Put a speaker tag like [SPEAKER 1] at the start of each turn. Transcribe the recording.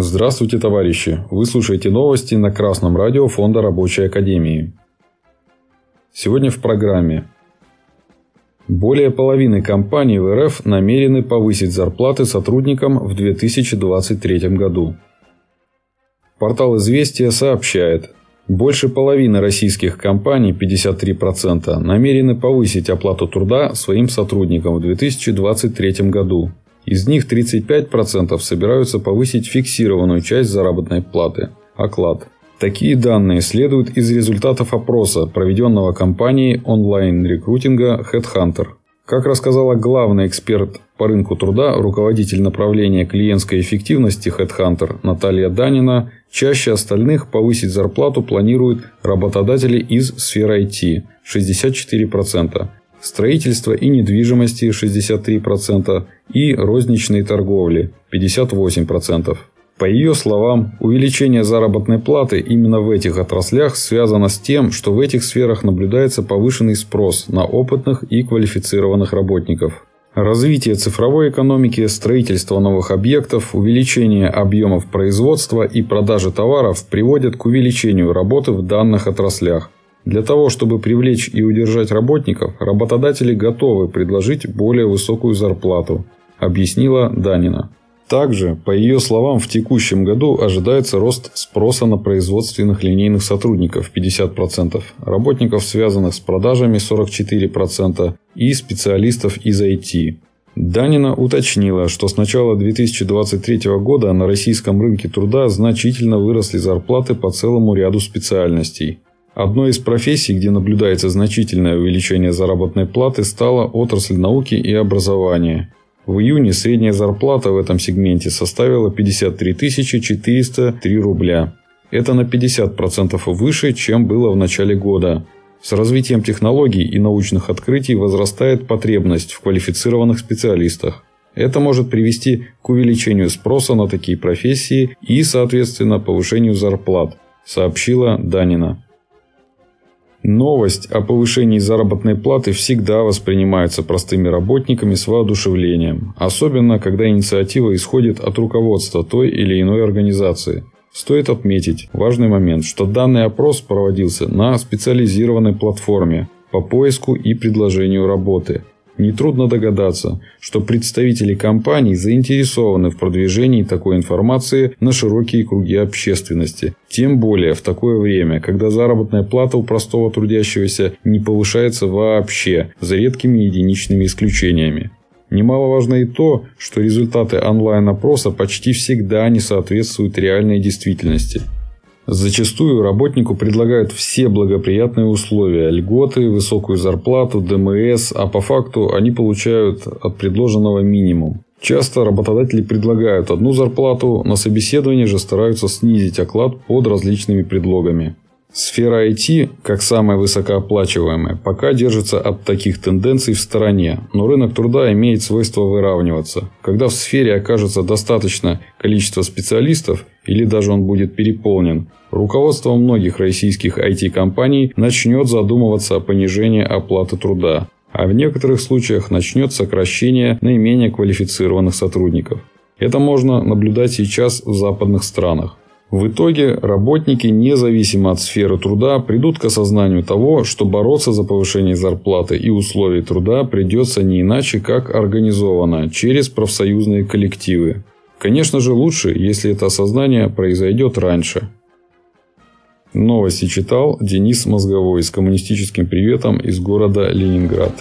[SPEAKER 1] Здравствуйте, товарищи! Вы слушаете новости на Красном радио Фонда Рабочей Академии. Сегодня в программе. Более половины компаний в РФ намерены повысить зарплаты сотрудникам в 2023 году. Портал «Известия» сообщает, больше половины российских компаний, 53%, намерены повысить оплату труда своим сотрудникам в 2023 году. Из них 35% собираются повысить фиксированную часть заработной платы – оклад. Такие данные следуют из результатов опроса, проведенного компанией онлайн-рекрутинга Headhunter. Как рассказала главный эксперт по рынку труда, руководитель направления клиентской эффективности Headhunter Наталья Данина, чаще остальных повысить зарплату планируют работодатели из сферы IT – 64%, строительства и недвижимости 63% и розничной торговли 58%. По ее словам, увеличение заработной платы именно в этих отраслях связано с тем, что в этих сферах наблюдается повышенный спрос на опытных и квалифицированных работников. Развитие цифровой экономики, строительство новых объектов, увеличение объемов производства и продажи товаров приводят к увеличению работы в данных отраслях. Для того, чтобы привлечь и удержать работников, работодатели готовы предложить более высокую зарплату, объяснила Данина. Также, по ее словам, в текущем году ожидается рост спроса на производственных линейных сотрудников 50%, работников, связанных с продажами 44% и специалистов из IT. Данина уточнила, что с начала 2023 года на российском рынке труда значительно выросли зарплаты по целому ряду специальностей. Одной из профессий, где наблюдается значительное увеличение заработной платы, стала отрасль науки и образования. В июне средняя зарплата в этом сегменте составила 53 403 рубля. Это на 50% выше, чем было в начале года. С развитием технологий и научных открытий возрастает потребность в квалифицированных специалистах. Это может привести к увеличению спроса на такие профессии и, соответственно, повышению зарплат, сообщила Данина. Новость о повышении заработной платы всегда воспринимается простыми работниками с воодушевлением, особенно когда инициатива исходит от руководства той или иной организации. Стоит отметить важный момент, что данный опрос проводился на специализированной платформе по поиску и предложению работы – Нетрудно догадаться, что представители компаний заинтересованы в продвижении такой информации на широкие круги общественности. Тем более в такое время, когда заработная плата у простого трудящегося не повышается вообще, за редкими единичными исключениями. Немаловажно и то, что результаты онлайн-опроса почти всегда не соответствуют реальной действительности. Зачастую работнику предлагают все благоприятные условия – льготы, высокую зарплату, ДМС, а по факту они получают от предложенного минимум. Часто работодатели предлагают одну зарплату, на собеседовании же стараются снизить оклад под различными предлогами. Сфера IT, как самая высокооплачиваемая, пока держится от таких тенденций в стороне, но рынок труда имеет свойство выравниваться. Когда в сфере окажется достаточно количество специалистов, или даже он будет переполнен, руководство многих российских IT-компаний начнет задумываться о понижении оплаты труда, а в некоторых случаях начнет сокращение наименее квалифицированных сотрудников. Это можно наблюдать сейчас в западных странах. В итоге работники, независимо от сферы труда, придут к осознанию того, что бороться за повышение зарплаты и условий труда придется не иначе, как организованно, через профсоюзные коллективы. Конечно же лучше, если это осознание произойдет раньше. Новости читал Денис Мозговой с коммунистическим приветом из города Ленинград.